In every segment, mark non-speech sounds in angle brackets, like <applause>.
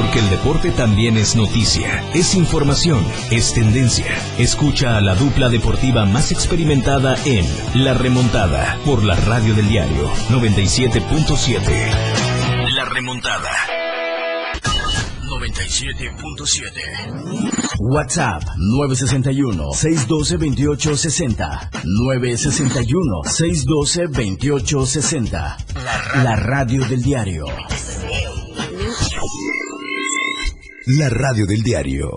Porque el deporte también es noticia, es información, es tendencia. Escucha a la dupla deportiva más experimentada en La Remontada por la radio del diario 97.7. La Remontada. 97.7. WhatsApp 961-612-2860. 961-612-2860. La radio del diario. La radio del diario.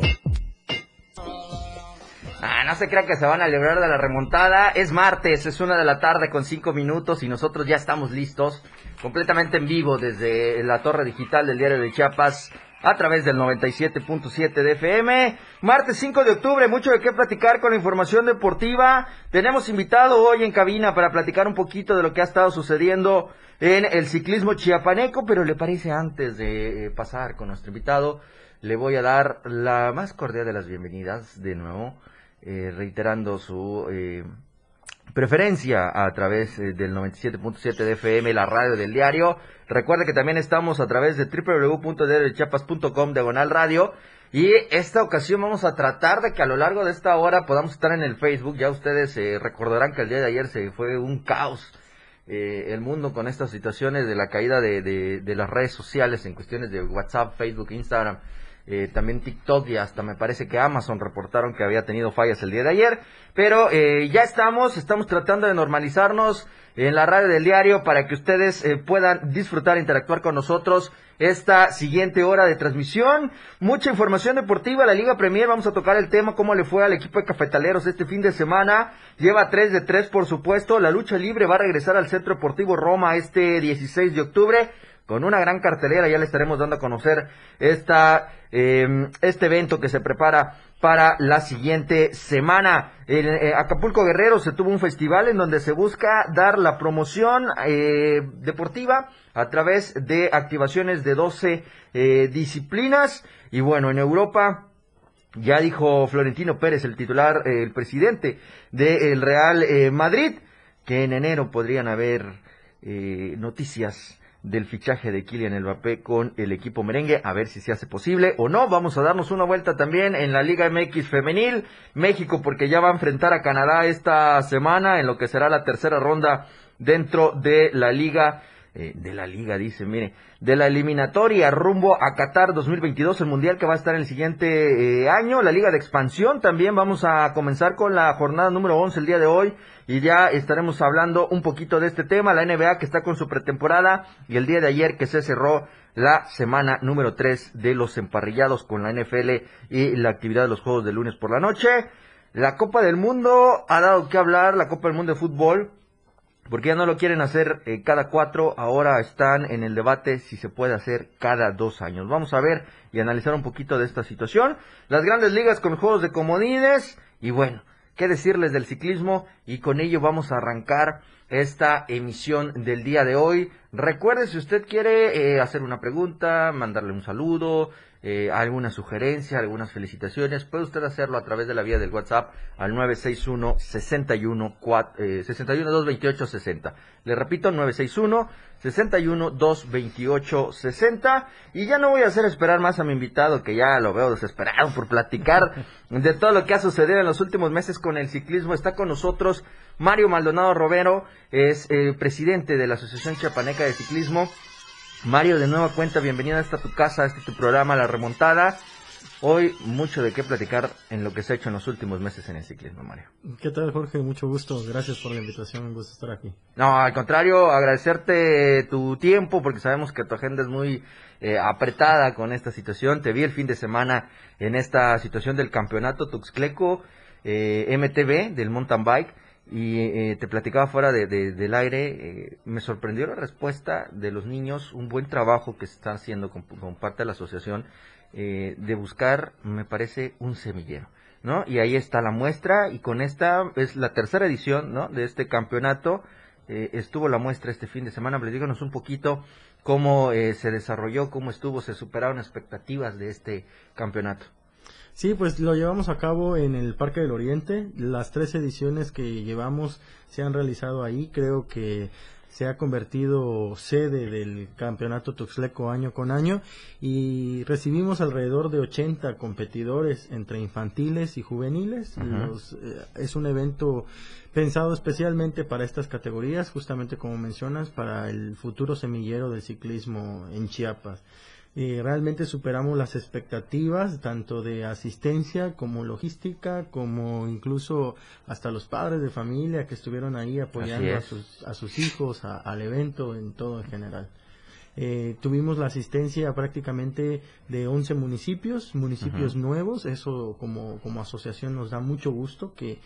Ah, no se crea que se van a librar de la remontada. Es martes, es una de la tarde con cinco minutos y nosotros ya estamos listos, completamente en vivo desde la torre digital del diario de Chiapas a través del 97.7 de FM. Martes 5 de octubre, mucho de qué platicar con la información deportiva. Tenemos invitado hoy en cabina para platicar un poquito de lo que ha estado sucediendo en el ciclismo chiapaneco, pero le parece antes de eh, pasar con nuestro invitado, le voy a dar la más cordial de las bienvenidas de nuevo, eh, reiterando su eh, preferencia a través del 97.7 de FM, la radio del diario. Recuerde que también estamos a través de www.chiapas.com diagonal radio. Y esta ocasión vamos a tratar de que a lo largo de esta hora podamos estar en el Facebook. Ya ustedes eh, recordarán que el día de ayer se fue un caos eh, el mundo con estas situaciones de la caída de, las redes sociales en cuestiones de WhatsApp, Facebook, Instagram. Eh, también TikTok y hasta me parece que Amazon reportaron que había tenido fallas el día de ayer. Pero ya estamos, estamos tratando de normalizarnos en la radio del diario para que ustedes eh, puedan disfrutar, interactuar con nosotros esta siguiente hora de transmisión. Mucha información deportiva, la Liga Premier, vamos a tocar el tema, cómo le fue al equipo de cafetaleros este fin de semana. Lleva 3 de 3, por supuesto. La lucha libre va a regresar al Centro Deportivo Roma este 16 de octubre con una gran cartelera. Ya le estaremos dando a conocer esta, eh, este evento que se prepara para la siguiente semana. En eh, Acapulco Guerrero se tuvo un festival en donde se busca dar la promoción eh, deportiva a través de activaciones de 12 eh, disciplinas. Y bueno, en Europa ya dijo Florentino Pérez, el titular, el presidente del Real Madrid, que en enero podrían haber noticias del fichaje de Kylian Mbappé con el equipo merengue, a ver si se hace posible o no. Vamos a darnos una vuelta también en la Liga MX femenil, México porque ya va a enfrentar a Canadá esta semana en lo que será la tercera ronda dentro de la Liga eh, de la liga, dice, mire, de la eliminatoria rumbo a Qatar 2022, el mundial que va a estar en el siguiente eh, año, la liga de expansión también vamos a comenzar con la jornada número 11 el día de hoy y ya estaremos hablando un poquito de este tema, la NBA que está con su pretemporada y el día de ayer que se cerró la semana número 3 de los emparrillados con la NFL y la actividad de los juegos de lunes por la noche. La Copa del Mundo ha dado que hablar, la Copa del Mundo de Fútbol, porque ya no lo quieren hacer eh, cada cuatro, ahora están en el debate si se puede hacer cada dos años. Vamos a ver y analizar un poquito de esta situación. Las grandes ligas con juegos de comodines y bueno, qué decirles del ciclismo y con ello vamos a arrancar esta emisión del día de hoy. Recuerde si usted quiere eh, hacer una pregunta, mandarle un saludo, eh, alguna sugerencia, algunas felicitaciones, puede usted hacerlo a través de la vía del WhatsApp al 961 61 eh, 61 228 60. Le repito, 961 61 228 60. Y ya no voy a hacer esperar más a mi invitado, que ya lo veo desesperado por platicar de todo lo que ha sucedido en los últimos meses con el ciclismo. Está con nosotros Mario Maldonado Robero, es eh, presidente de la Asociación Chiapaneca de Ciclismo. Mario, de nueva cuenta, bienvenida a esta tu casa, a este tu programa, La Remontada. Hoy mucho de qué platicar en lo que se ha hecho en los últimos meses en el ciclismo, Mario. ¿Qué tal, Jorge? Mucho gusto. Gracias por la invitación. Un gusto estar aquí. No, al contrario, agradecerte tu tiempo porque sabemos que tu agenda es muy eh, apretada con esta situación. Te vi el fin de semana en esta situación del campeonato Tuxcleco eh, MTB del mountain bike y eh, te platicaba fuera de, del aire, eh, me sorprendió la respuesta de los niños, un buen trabajo que se está haciendo con, parte de la asociación, eh, de buscar, me parece, un semillero. ¿no? Y ahí está la muestra, y con esta es la tercera edición ¿no? de este campeonato. estuvo la muestra este fin de semana, pero díganos un poquito cómo se desarrolló, cómo estuvo, se superaron expectativas de este campeonato. Sí, pues lo llevamos a cabo en el Parque del Oriente. Las tres ediciones que llevamos se han realizado ahí. Creo que se ha convertido sede del campeonato tuxleco año con año y recibimos alrededor de 80 competidores entre infantiles y juveniles. Eh, es un evento pensado especialmente para estas categorías, justamente como mencionas, para el futuro semillero del ciclismo en Chiapas y realmente superamos las expectativas tanto de asistencia como logística como incluso hasta los padres de familia que estuvieron ahí apoyando a sus, a sus hijos al evento en todo en general. Eh, tuvimos la asistencia prácticamente de 11 municipios, municipios nuevos, eso como, como asociación nos da mucho gusto que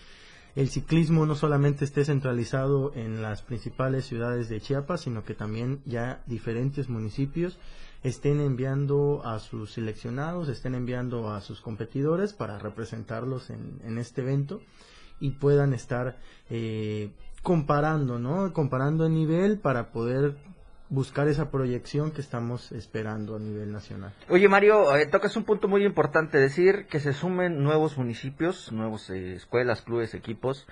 el ciclismo no solamente esté centralizado en las principales ciudades de Chiapas, sino que también ya diferentes municipios estén enviando a sus seleccionados, estén enviando a sus competidores para representarlos en, este evento y puedan estar eh, comparando, ¿no? Comparando el nivel para poder buscar esa proyección que estamos esperando a nivel nacional. Oye Mario, eh, tocas un punto muy importante, decir que se sumen nuevos municipios, nuevas eh, escuelas, clubes, equipos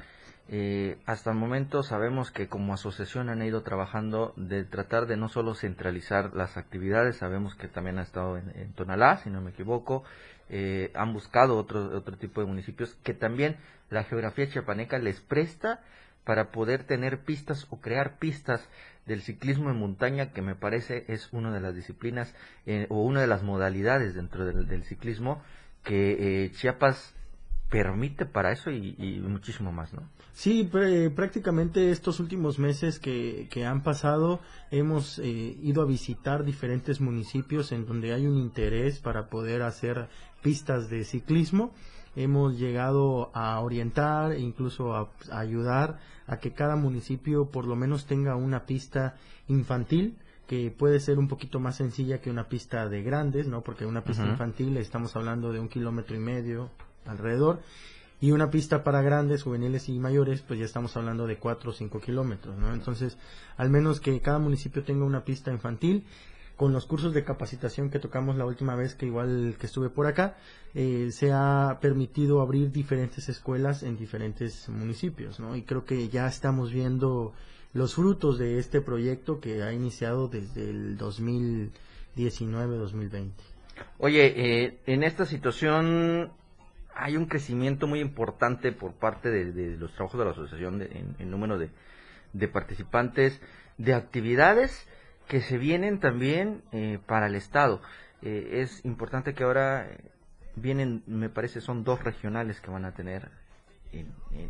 eh, hasta el momento sabemos que como asociación han ido trabajando de tratar de no solo centralizar las actividades, sabemos que también ha estado en, Tonalá, si no me equivoco, eh, han buscado otro, otro tipo de municipios que también la geografía chiapaneca les presta para poder tener pistas o crear pistas del ciclismo en montaña, que me parece es una de las disciplinas eh, o una de las modalidades dentro del, ciclismo que Chiapas permite para eso y, muchísimo más, ¿no? Sí, prácticamente estos últimos meses que, que han pasado hemos eh, ido a visitar diferentes municipios en donde hay un interés para poder hacer pistas de ciclismo. Hemos llegado a orientar e incluso a, ayudar a que cada municipio por lo menos tenga una pista infantil que puede ser un poquito más sencilla que una pista de grandes, ¿no? Porque una pista infantil estamos hablando de un kilómetro y medio, alrededor. Y una pista para grandes, juveniles y mayores, pues ya estamos hablando de 4 o 5 kilómetros, ¿no? Entonces, al menos que cada municipio tenga una pista infantil. Con los cursos de capacitación que tocamos la última vez que igual que estuve por acá, eh, se ha permitido abrir diferentes escuelas en diferentes municipios, ¿no? Y creo que ya estamos viendo los frutos de este proyecto que ha iniciado desde el 2019-2020. Oye, eh, en esta situación hay un crecimiento muy importante por parte de, los trabajos de la asociación en, el número de, participantes, de actividades que se vienen también eh, para el Estado. Eh, es importante que ahora vienen, me parece, son dos regionales que van a tener,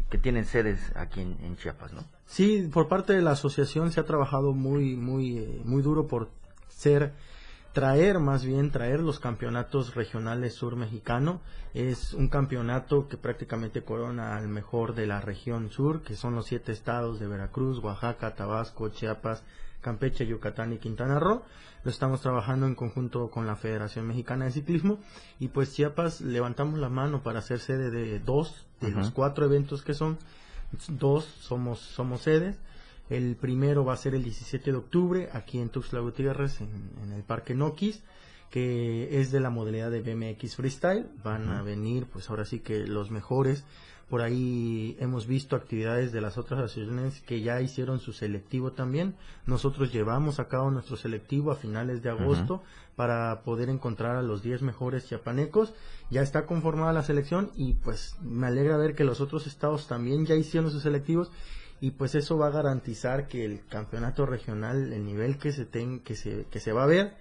que tienen sedes aquí en, Chiapas, ¿no? Sí, por parte de la asociación se ha trabajado muy, muy, eh, muy duro por ser traer más bien, traer los campeonatos regionales sur mexicano. Es un campeonato que prácticamente corona al mejor de la región sur, que son los siete estados de Veracruz, Oaxaca, Tabasco, Chiapas, Campeche, Yucatán y Quintana Roo. Lo estamos trabajando en conjunto con la Federación Mexicana de Ciclismo y pues Chiapas levantamos la mano para ser sede de dos de los cuatro eventos que son. Dos somos, somos sedes el primero va a ser el 17 de octubre aquí en Tuxtla Gutiérrez, en, el Parque Noquis, que es de la modalidad de BMX Freestyle. Van a venir, pues ahora sí que los mejores. Por ahí hemos visto actividades de las otras asociaciones que ya hicieron su selectivo también. Nosotros llevamos a cabo nuestro selectivo a finales de agosto para poder encontrar a los 10 mejores chiapanecos. Ya está conformada la selección y pues me alegra ver que los otros estados también ya hicieron sus selectivos y pues eso va a garantizar que el campeonato regional, el nivel que se ten, que se que se va a ver,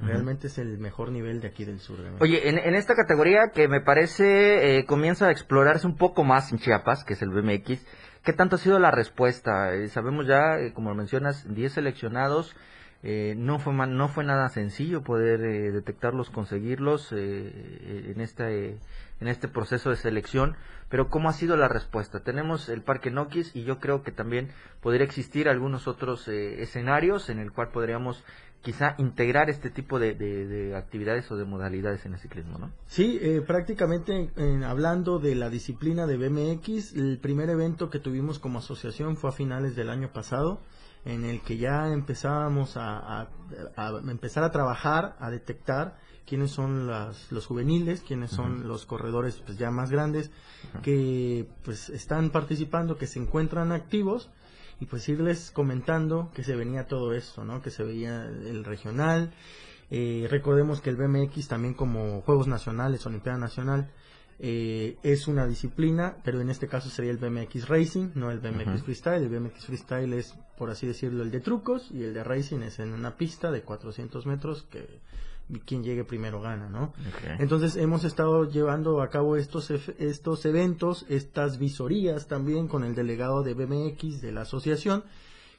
realmente es el mejor nivel de aquí del sur. Oye, en, esta categoría que me parece eh, comienza a explorarse un poco más en Chiapas, que es el BMX, ¿qué tanto ha sido la respuesta? Eh, sabemos ya, eh, como mencionas, 10 seleccionados. No fue no fue nada sencillo poder detectarlos, conseguirlos en este en este proceso de selección, pero ¿cómo ha sido la respuesta? Tenemos el Parque Noquis y yo creo que también podría existir algunos otros eh, escenarios en el cual podríamos quizá integrar este tipo de, actividades o de modalidades en el ciclismo, ¿no? Sí, eh, prácticamente hablando de la disciplina de BMX, el primer evento que tuvimos como asociación fue a finales del año pasado, en el que ya empezábamos a empezar a trabajar, a detectar quiénes son las, los juveniles, quiénes son los corredores pues, ya más grandes que pues están participando, que se encuentran activos y pues irles comentando que se venía todo esto, ¿no? Que se veía el regional. Eh, recordemos que el BMX también como Juegos Nacionales, Olimpiada Nacional, eh, es una disciplina, pero en este caso sería el BMX Racing, no el BMX Freestyle. El BMX Freestyle es, por así decirlo, el de trucos y el de Racing es en una pista de 400 metros que quien llegue primero gana, ¿no? Entonces hemos estado llevando a cabo estos estos eventos, estas visorías también con el delegado de BMX de la asociación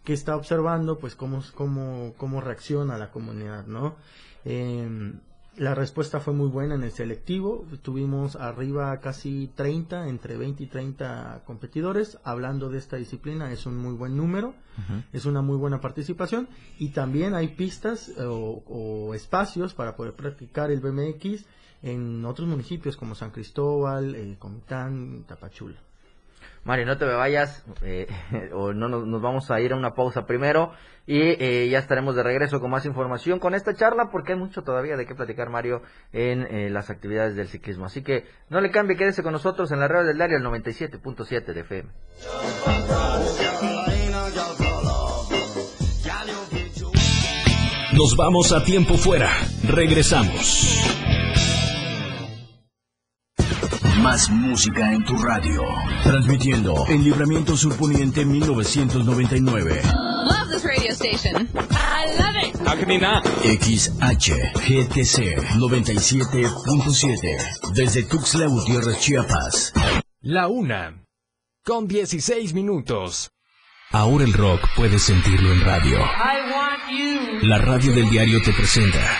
que está observando pues cómo cómo cómo reacciona la comunidad, ¿no? Eh, la respuesta fue muy buena en el selectivo. Tuvimos arriba casi 30, entre 20 y 30 competidores hablando de esta disciplina. Es un muy buen número, es una muy buena participación. Y también hay pistas eh, o, espacios para poder practicar el BMX en otros municipios como San Cristóbal, eh, Comitán, Tapachula. Mario, no te me vayas, eh, <laughs> o no nos, vamos a ir a una pausa primero y eh, ya estaremos de regreso con más información con esta charla porque hay mucho todavía de qué platicar, Mario, en eh, las actividades del ciclismo. Así que no le cambie, quédese con nosotros en la red del diario el 97.7 de FM. Nos vamos a tiempo fuera. Regresamos. Más música en tu radio. Transmitiendo en Libramiento Surponiente 1999. Love this radio station. I love it. XHGTC 97.7. Desde Tuxtla Gutiérrez, Chiapas. La una. Con 16 minutos. Ahora el rock puedes sentirlo en radio. La radio del diario te presenta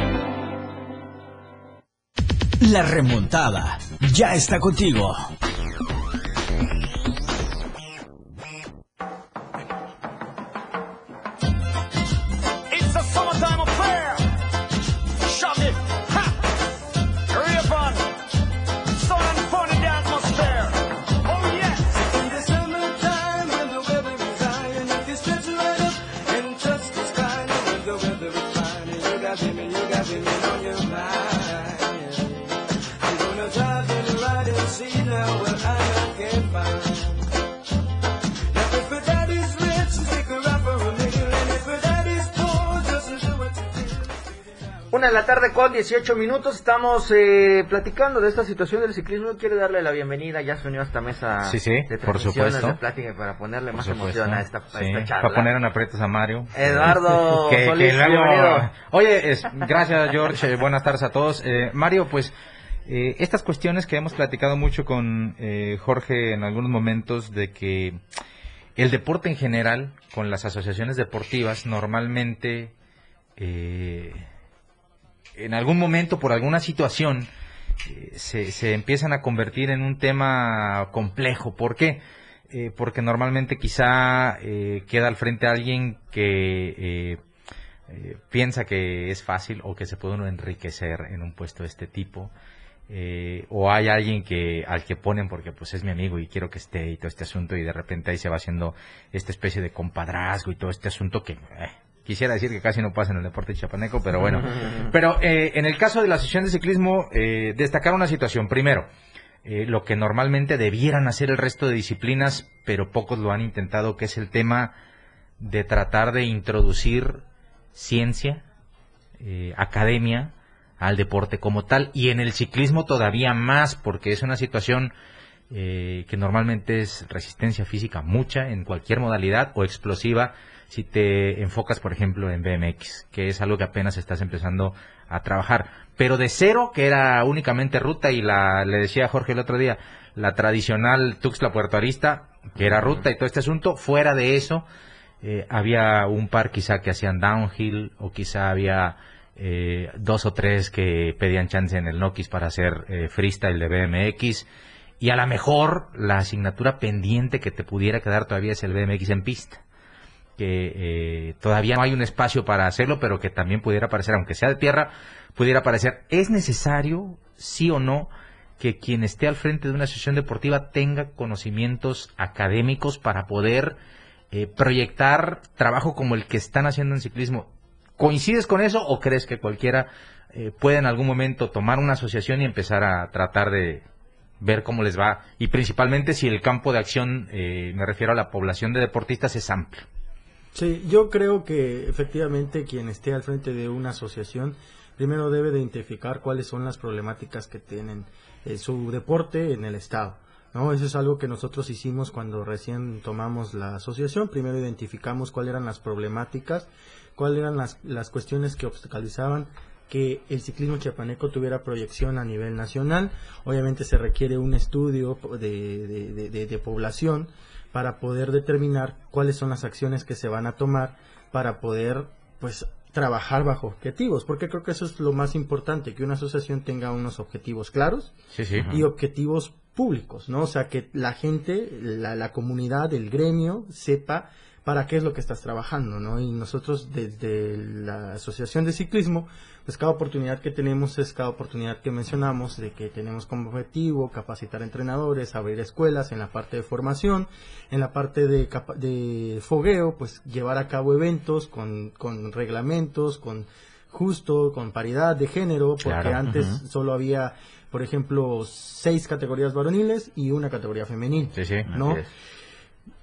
La remontada ya está contigo. Con 18 minutos. Estamos eh, platicando de esta situación del ciclismo. Quiere darle la bienvenida. Ya se unió a esta mesa sí, sí, de por supuesto. de plática para ponerle más emoción a esta, charla. Para poner en aprietos a Mario. Eduardo <laughs> Solís, Oye, es, gracias George. Eh, buenas tardes a todos. Eh, Mario, pues eh, estas cuestiones que hemos platicado mucho con Jorge en algunos momentos de que el deporte en general, con las asociaciones deportivas, normalmente... Eh, en algún momento, por alguna situación, eh, se, empiezan a convertir en un tema complejo. ¿Por qué? Eh, porque normalmente quizá eh, queda al frente alguien que piensa que es fácil o que se puede uno enriquecer en un puesto de este tipo. o hay alguien que al que ponen porque pues es mi amigo y quiero que esté y todo este asunto y de repente ahí se va haciendo esta especie de compadrazgo y todo este asunto que Quisiera decir que casi no pasa en el deporte chapaneco, pero bueno. <laughs> Pero eh, en el caso de la sesión de ciclismo, eh, destacar una situación. Primero, eh, lo que normalmente debieran hacer el resto de disciplinas, pero pocos lo han intentado, que es el tema de tratar de introducir ciencia, academia al deporte como tal, y en el ciclismo todavía más, porque es una situación eh, que normalmente es resistencia física mucha en cualquier modalidad o explosiva si te enfocas, por ejemplo, en BMX, que es algo que apenas estás empezando a trabajar. Pero de cero, que era únicamente ruta, y la, le decía a Jorge el otro día, la tradicional Tuxtla Puertoarista, que era ruta y todo este asunto, fuera de eso, eh, había un par quizá que hacían downhill, o quizá había eh, dos o tres que pedían chance en el Nokis para hacer eh, freestyle de BMX, y a lo mejor la asignatura pendiente que te pudiera quedar todavía es el BMX en pista que eh, todavía no hay un espacio para hacerlo, pero que también pudiera aparecer, aunque sea de tierra, pudiera aparecer. ¿Es necesario, sí o no, que quien esté al frente de una asociación deportiva tenga conocimientos académicos para poder eh, proyectar trabajo como el que están haciendo en ciclismo? ¿Coincides con eso o crees que cualquiera eh, puede en algún momento tomar una asociación y empezar a tratar de ver cómo les va? Y principalmente si el campo de acción, me refiero a la población de deportistas, es amplio. Sí, yo creo que efectivamente quien esté al frente de una asociación primero debe de identificar cuáles son las problemáticas que tienen eh, su deporte en el estado. ¿no? Eso es algo que nosotros hicimos cuando recién tomamos la asociación. Primero identificamos cuáles eran las problemáticas, cuáles eran las, las cuestiones que obstaculizaban que el ciclismo chiapaneco tuviera proyección a nivel nacional. Obviamente se requiere un estudio de, de población para poder determinar cuáles son las acciones que se van a tomar para poder pues trabajar bajo objetivos, porque creo que eso es lo más importante, que una asociación tenga unos objetivos claros y objetivos públicos, ¿no? O sea, que la gente, la, la comunidad, el gremio sepa para qué es lo que estás trabajando, ¿no? Y nosotros desde la Asociación de Ciclismo, pues cada oportunidad que tenemos es cada oportunidad que mencionamos de que tenemos como objetivo capacitar entrenadores, abrir escuelas en la parte de formación, en la parte de, de fogueo, pues llevar a cabo eventos con, con reglamentos, con justo, con paridad de género, porque antes solo había por ejemplo, seis categorías varoniles y una categoría femenil. Sí, sí, ¿no?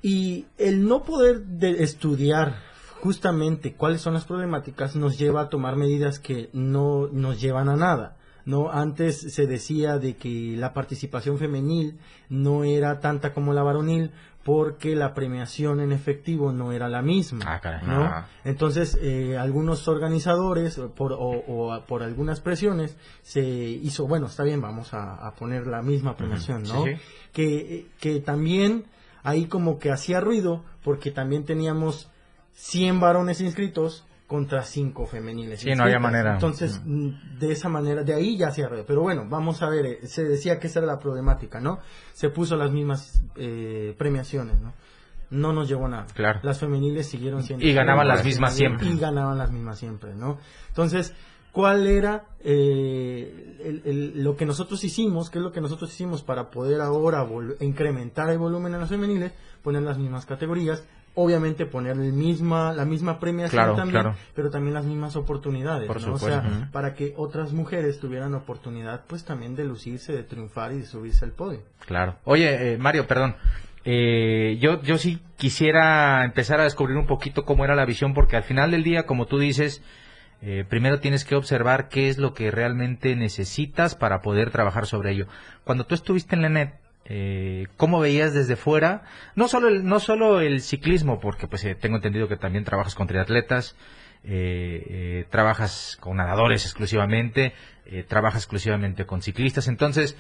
Y el no poder de estudiar justamente cuáles son las problemáticas nos lleva a tomar medidas que no nos llevan a nada. No, antes se decía de que la participación femenil no era tanta como la varonil porque la premiación en efectivo no era la misma. Ah, ¿no? Entonces, eh, algunos organizadores, por, o, por algunas presiones, se hizo, bueno, está bien, vamos a, poner la misma premiación, ¿no? Que, que también ahí como que hacía ruido porque también teníamos 100 varones inscritos contra 5 femeniles. Sí, no había manera. Entonces, mm, de esa manera, de ahí ya hacía ruido. Pero bueno, vamos a ver, eh, se decía que esa era la problemática, ¿no? Se puso las mismas eh, premiaciones, ¿no? No nos llevó nada. Claro. Las femeniles siguieron siendo... Y ganaban las mismas siempre. Y ganaban las mismas siempre, ¿no? Entonces, cuál era eh, lo que nosotros hicimos, qué es lo que nosotros hicimos para poder ahora incrementar el volumen en las femeniles, poner las mismas categorías, obviamente poner el misma, la misma premiación también, pero también las mismas oportunidades, O sea, para que otras mujeres tuvieran oportunidad, pues también de lucirse, de triunfar y de subirse al podio. Claro. Oye, eh, Mario, perdón. Eh, yo, yo sí quisiera empezar a descubrir un poquito cómo era la visión, porque al final del día, como tú dices, eh, primero tienes que observar qué es lo que realmente necesitas para poder trabajar sobre ello. Cuando tú estuviste en la NET, eh, ¿cómo veías desde fuera? No solo el, no solo el ciclismo, porque pues eh, tengo entendido que también trabajas con triatletas, eh, trabajas con nadadores exclusivamente, trabajas exclusivamente con ciclistas. Entonces,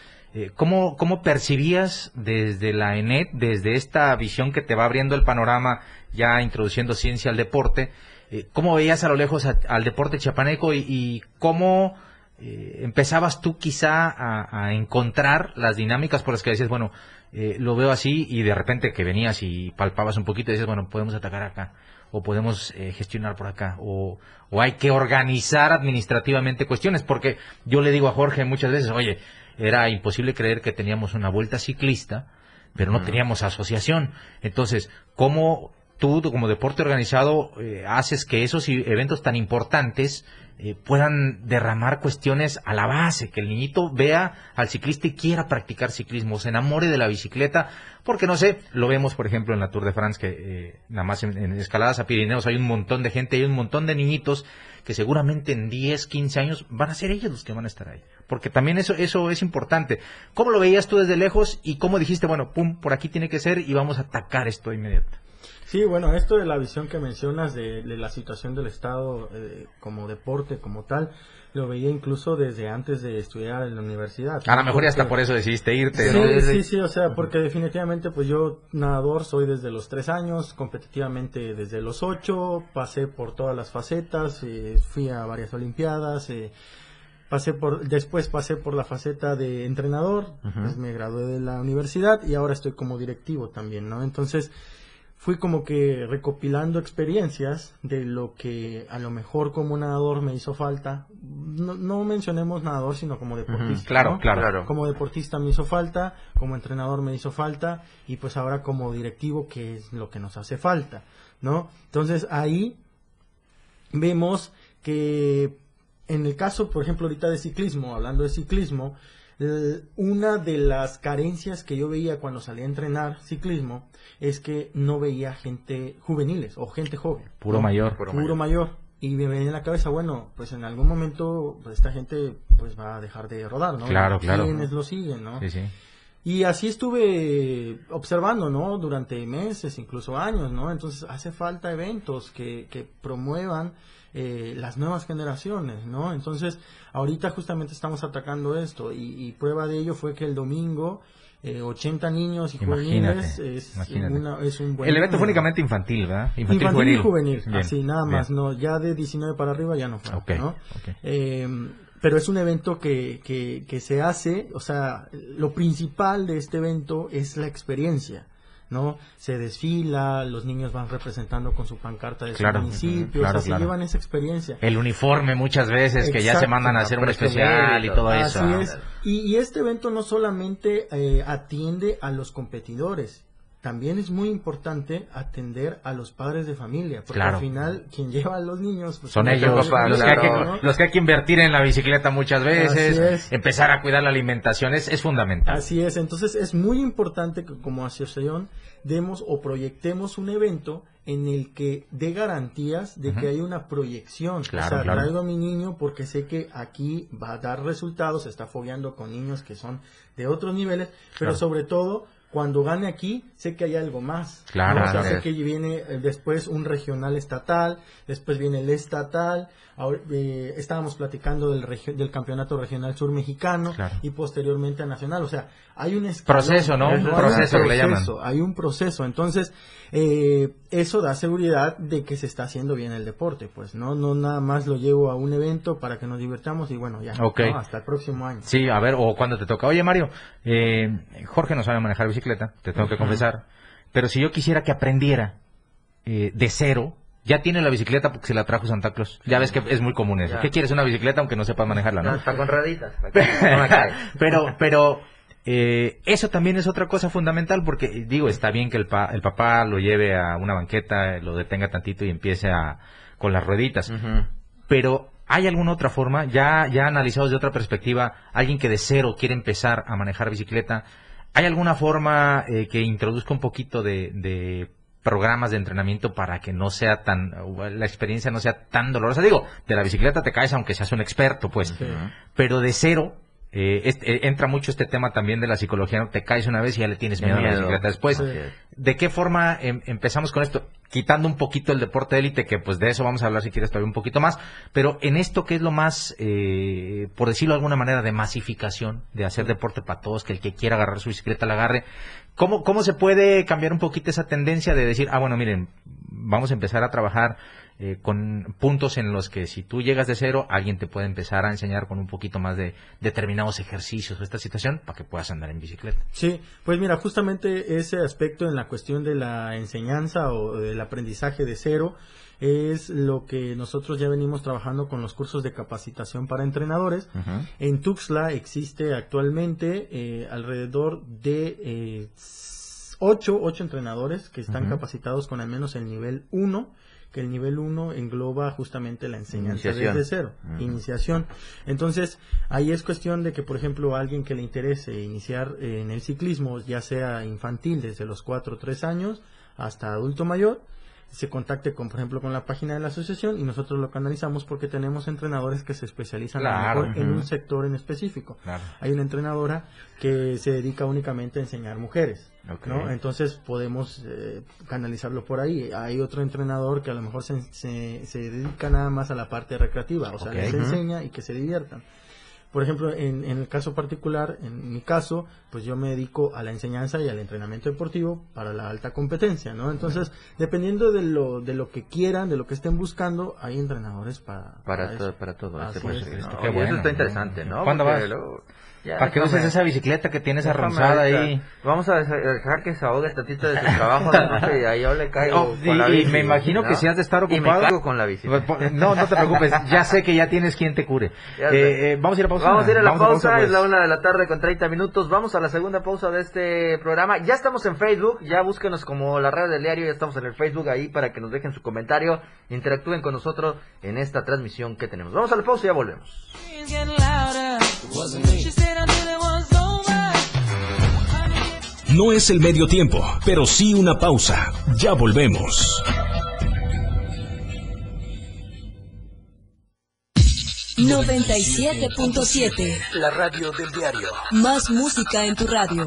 ¿cómo, ¿cómo percibías desde la ENET, desde esta visión que te va abriendo el panorama, ya introduciendo ciencia al deporte, eh, ¿cómo veías a lo lejos al deporte chiapaneco y, cómo eh, empezabas tú quizá a, encontrar las dinámicas por las que decías, bueno, eh, lo veo así y de repente que venías y palpabas un poquito y dices, bueno, podemos atacar acá o podemos gestionar por acá o, o hay que organizar administrativamente cuestiones porque yo le digo a Jorge muchas veces, oye, era imposible creer que teníamos una vuelta ciclista, pero no teníamos asociación. Entonces, ¿cómo tú como deporte organizado eh, haces que esos eventos tan importantes eh, puedan derramar cuestiones a la base, que el niñito vea al ciclista y quiera practicar ciclismo, se enamore de la bicicleta, porque no sé, lo vemos por ejemplo en la Tour de France, que eh, nada más en, en escaladas a Pirineos hay un montón de gente, hay un montón de niñitos que seguramente en 10, 15 años van a ser ellos los que van a estar ahí. Porque también eso, eso es importante. ¿Cómo lo veías tú desde lejos y cómo dijiste, bueno, pum, por aquí tiene que ser y vamos a atacar esto de inmediato? Sí, bueno, esto de la visión que mencionas de, de la situación del Estado eh, como deporte, como tal, lo veía incluso desde antes de estudiar en la universidad. A lo mejor y hasta por eso decidiste irte, Sí, ¿no? sí, sí, o sea, porque definitivamente pues yo nadador soy desde los tres años, competitivamente desde los ocho, pasé por todas las facetas, eh, fui a varias olimpiadas, eh, pasé por, después pasé por la faceta de entrenador, pues, me gradué de la universidad y ahora estoy como directivo también, ¿no? Entonces fui como que recopilando experiencias de lo que a lo mejor como nadador me hizo falta. No, no mencionemos nadador, sino como deportista. claro, ¿no? claro. Como deportista me hizo falta, como entrenador me hizo falta y pues ahora como directivo que es lo que nos hace falta, ¿no? Entonces ahí vemos que en el caso, por ejemplo, ahorita de ciclismo, hablando de ciclismo, una de las carencias que yo veía cuando salía a entrenar ciclismo es que no veía gente juveniles o gente joven. Puro mayor. Puro, mayor. Y me venía en la cabeza, bueno, pues en algún momento pues, esta gente pues va a dejar de rodar, ¿no? Claro, claro. ¿Quiénes lo siguen, no? Sí, sí. Y así estuve observando, ¿no? Durante meses, incluso años, ¿no? Entonces hace falta eventos que, que promuevan eh, las nuevas generaciones, ¿no? Entonces ahorita justamente estamos atacando esto y, y prueba de ello fue que el domingo eh, 80 niños y juveniles es, imagínate. una- es un buen El evento fue únicamente infantil, ¿verdad? Infantil, y juvenil, Bien, así nada bien. más, no, ya de 19 para arriba ya no fue, ¿no? Eh, pero es un evento que, que, que se hace, o sea, lo principal de este evento es la experiencia, ¿no? Se desfila, los niños van representando con su pancarta de Claro, su municipio, ujú, claro, o sea, claro. se llevan esa experiencia. El uniforme muchas veces, que ya se mandan a hacer un especial y todo Así eso. es. Y, y este evento no solamente eh, atiende a los competidores, también es muy importante atender a los padres de familia, porque Claro. al final quien lleva a los niños pues, Son los ellos papás, los, que hay que, claro, ¿no? los que hay que invertir en la bicicleta muchas veces, empezar a cuidar la alimentación es, es fundamental. Así es, entonces es muy importante que como asociación demos o proyectemos un evento en el que dé garantías de que hay una proyección. Claro, o sea, claro. traigo a mi niño porque sé que aquí va a dar resultados, se está fogueando con niños que son de otros niveles, pero Claro. sobre todo cuando gane aquí, sé que hay algo más. Claro, ¿no? O sea, así sé que viene eh, después un regional estatal, después viene el estatal. ahora, eh, estábamos platicando del, del campeonato regional sur mexicano Claro. y posteriormente a nacional. O sea, hay un escalón, Proceso, ¿no? Un proceso que le llaman. Hay un proceso. Entonces, eh, eso da seguridad de que se está haciendo bien el deporte. Pues no no nada más lo llevo a un evento para que nos divertamos y bueno, ya. Ok. ¿no? Hasta el próximo año. Sí, a ver, o cuando te toca. Oye, Mario, eh, Jorge no sabe manejar bicicleta, te tengo que confesar. Pero si yo quisiera que aprendiera eh, de cero, ya tiene la bicicleta porque se la trajo Santa Claus. Ya ves que es muy común eso. Ya. ¿Qué quieres una bicicleta aunque no sepas manejarla, No, no? está con rueditas. <laughs> pero, pero eh, eso también es otra cosa fundamental porque digo está bien que el, pa- el papá lo lleve a una banqueta, lo detenga tantito y empiece a con las rueditas. Pero ¿hay alguna otra forma? Ya, ya analizados de otra perspectiva, alguien que de cero quiere empezar a manejar bicicleta, ¿hay alguna forma eh, que introduzca un poquito de, de programas de entrenamiento para que no sea tan, la experiencia no sea tan dolorosa? Digo, de la bicicleta te caes aunque seas un experto, pues, pero de cero. Eh, es- eh, entra mucho este tema también de la psicología, ¿no? te caes una vez y ya le tienes miedo, a la bicicleta después. ¿De qué forma em- empezamos con esto? Quitando un poquito el deporte élite, que pues de eso vamos a hablar si quieres todavía un poquito más, pero en esto que es lo más, eh, por decirlo de alguna manera, de masificación, de hacer deporte para todos, que el que quiera agarrar su bicicleta la agarre, ¿cómo, ¿cómo se puede cambiar un poquito esa tendencia de decir, ah, bueno, miren, vamos a empezar a trabajar eh, con puntos en los que si tú llegas de cero, alguien te puede empezar a enseñar con un poquito más de determinados ejercicios o esta situación para que puedas andar en bicicleta? Sí, pues mira, justamente ese aspecto en la cuestión de la enseñanza o del aprendizaje de cero es lo que nosotros ya venimos trabajando con los cursos de capacitación para entrenadores. En Tuxtla existe actualmente eh, alrededor de eh, ocho, ocho entrenadores que están capacitados con al menos el nivel 1, que el nivel 1 engloba justamente la enseñanza Iniciación. desde cero, iniciación. Entonces, ahí es cuestión de que, por ejemplo, a alguien que le interese iniciar eh, en el ciclismo, ya sea infantil desde los 4 o 3 años hasta adulto mayor, se contacte con, por ejemplo, con la página de la asociación y nosotros lo canalizamos porque tenemos entrenadores que se especializan a lo mejor en un sector en específico. Claro. Hay una entrenadora que se dedica únicamente a enseñar mujeres. Entonces podemos eh, canalizarlo por ahí. Hay otro entrenador que a lo mejor se, se, se dedica nada más a la parte recreativa, o sea, Ok. les enseña y que se diviertan. Por ejemplo, en, en el caso particular, en mi caso, pues yo me dedico a la enseñanza y al entrenamiento deportivo para la alta competencia, ¿no? Entonces, dependiendo de lo, de lo que quieran, de lo que estén buscando, hay entrenadores para, Para, eso. todo, para todo. Así este es, proyecto. qué bueno, eso está ¿no? interesante, ¿no? ¿Cuándo Porque vas? luego- ya, Para que déjame- uses esa bicicleta que tienes arronzada ahí. Vamos a dejar que se ahogue tantito de su trabajo de noche y ahí yo le caigo Oh, con la y- me imagino que ¿no? si has de estar Y me ocupado- caigo con la bici. No, no te preocupes, ya sé que ya tienes quien te cure. Eh, eh, vamos a ir a pausa. Vamos a ir a la pausa, pues. es la una de la tarde con 30 minutos. Vamos a la segunda pausa de este programa. Ya estamos en Facebook, ya búsquenos como la radio del diario, ya estamos en el Facebook ahí para que nos dejen su comentario, interactúen con nosotros en esta transmisión que tenemos. Vamos a la pausa y ya volvemos. No es el medio tiempo, pero sí una pausa. Ya volvemos. .7 La radio del diario. Más música en tu radio.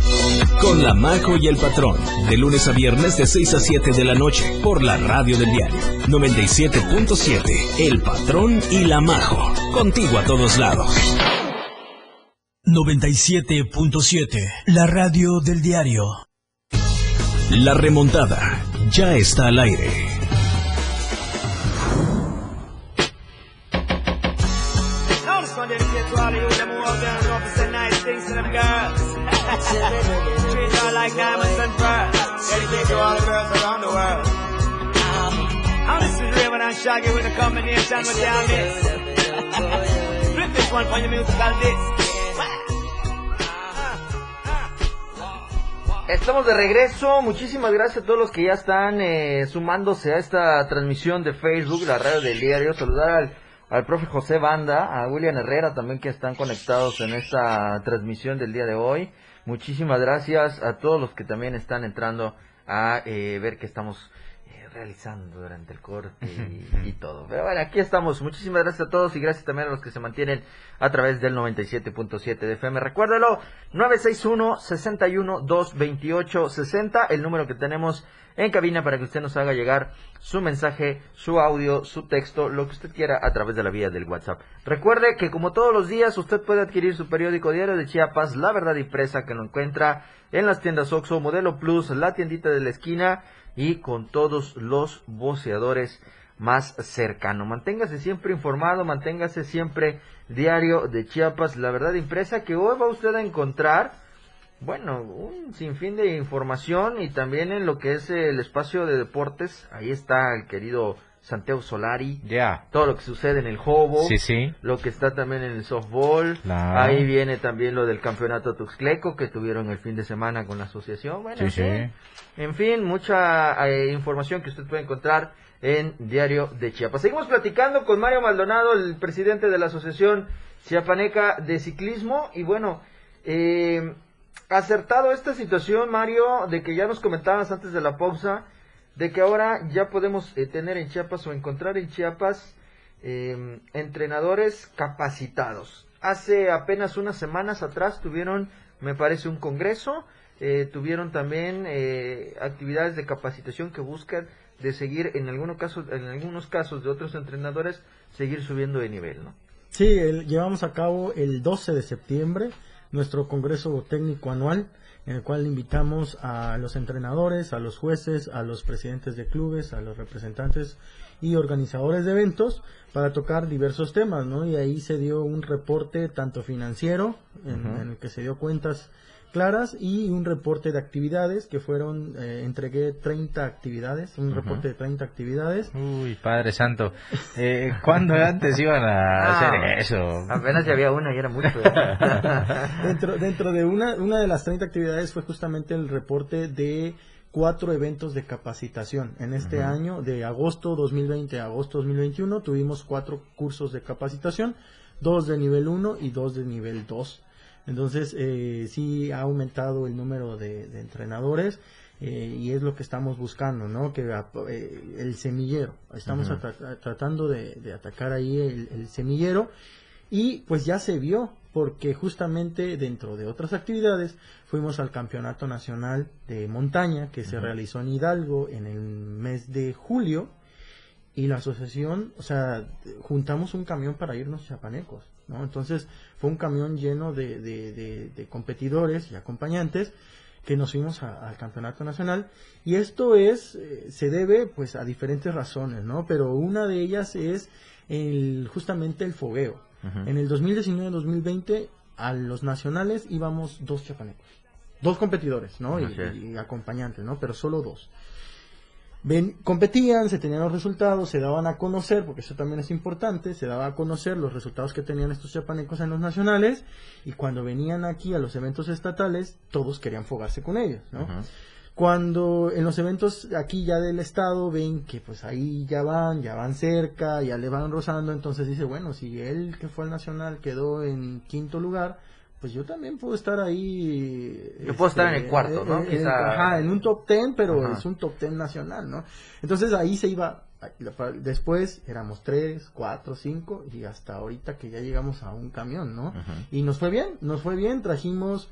con La Majo y el Patrón, de lunes a viernes de 6 a 7 de la noche, por la radio del diario 97.7, El Patrón y La Majo, contigo a todos lados. 97.7. La radio del diario. La remontada ya está al aire. Estamos de regreso. Muchísimas gracias a todos los que ya están eh, sumándose a esta transmisión de Facebook, la radio del diario. Saludar al, al profe José Banda, a William Herrera también que están conectados en esta transmisión del día de hoy. Muchísimas gracias a todos los que también están entrando a eh, ver qué estamos realizando durante el corte y, y todo. Pero bueno, aquí estamos. Muchísimas gracias a todos y gracias también a los que se mantienen a través del 97.7 de FM. Recuérdalo, 961-61-228-60, el número que tenemos en cabina para que usted nos haga llegar su mensaje, su audio, su texto, lo que usted quiera a través de la vía del WhatsApp. Recuerde que como todos los días usted puede adquirir su periódico diario de Chiapas, La Verdad Impresa, que lo encuentra en las tiendas Oxxo, Modelo Plus, la tiendita de la esquina y con todos los voceadores más cercano. Manténgase siempre informado, manténgase siempre diario de Chiapas, la verdad impresa, que hoy va usted a encontrar, bueno, un sinfín de información y también en lo que es el espacio de deportes, ahí está el querido Santiago Solari, Ya. todo lo que sucede en el Jobo, Sí, sí. lo que está también en el softball, Claro. ahí viene también lo del campeonato Tuxtleco que tuvieron el fin de semana con la asociación, bueno, Sí, en sí. fin, en fin, mucha eh, información que usted puede encontrar en Diario de Chiapas. Seguimos platicando con Mario Maldonado, el presidente de la Asociación Chiapaneca de Ciclismo, y bueno, eh, acertado esta situación, Mario, de que ya nos comentabas antes de la pausa, de que ahora ya podemos eh, tener en Chiapas o encontrar en Chiapas eh, entrenadores capacitados. Hace apenas unas semanas atrás tuvieron, me parece, un congreso, eh, tuvieron también eh, actividades de capacitación que buscan de seguir, en algunos casos, en algunos casos de otros entrenadores, seguir subiendo de nivel, ¿no? Sí, el- llevamos a cabo el 12 de septiembre nuestro Congreso Técnico Anual, en el cual invitamos a los entrenadores, a los jueces, a los presidentes de clubes, a los representantes y organizadores de eventos para tocar diversos temas, ¿no? Y ahí se dio un reporte tanto financiero, en, en el que se dio cuentas claras, y un reporte de actividades que fueron, eh, entregué 30 actividades, un reporte de 30 actividades. Uy, Padre Santo. Eh, ¿Cuándo antes iban a Ah, hacer eso? Apenas ya había una y era mucho. <laughs> dentro, dentro de una, una de las 30 actividades fue justamente el reporte de cuatro eventos de capacitación. En este año, de agosto 2020 a agosto 2021, tuvimos cuatro cursos de capacitación, dos de nivel 1 y dos de nivel 2. Entonces, eh, sí ha aumentado el número de, de entrenadores eh, y es lo que estamos buscando, ¿no? Que ap- eh, el semillero, estamos tratando de, de atacar ahí el, el semillero y pues ya se vio, porque justamente dentro de otras actividades fuimos al Campeonato Nacional de Montaña que se realizó en Hidalgo en el mes de julio y la asociación, o sea, juntamos un camión para irnos chapanecos, ¿no? Entonces fue un camión lleno de, de, de- de competidores y acompañantes que nos fuimos a- al campeonato nacional. Y esto es eh, se debe pues a diferentes razones no pero una de ellas es el justamente el fogueo. Ujú. en el 2019-2020 a los nacionales íbamos dos chapanecos dos competidores no y, y acompañantes no pero solo dos Ven, competían, se tenían los resultados, se daban a conocer, porque eso también es importante, se daba a conocer los resultados que tenían estos chapanecos en los nacionales, y cuando venían aquí a los eventos estatales, todos querían fogarse con ellos, ¿no? Cuando en los eventos aquí ya del estado ven que pues ahí ya van, ya van cerca, ya le van rozando, entonces dice, bueno, si él que fue al nacional quedó en quinto lugar, pues yo también puedo estar ahí. este, Yo puedo estar en el cuarto, ¿no? en- Quizá- ajá, en un top ten, pero Ajá. es un top ten nacional, ¿no? Entonces ahí se iba, después éramos tres, cuatro, cinco, y hasta ahorita que ya llegamos a un camión, ¿no? Y nos fue bien, nos fue bien, trajimos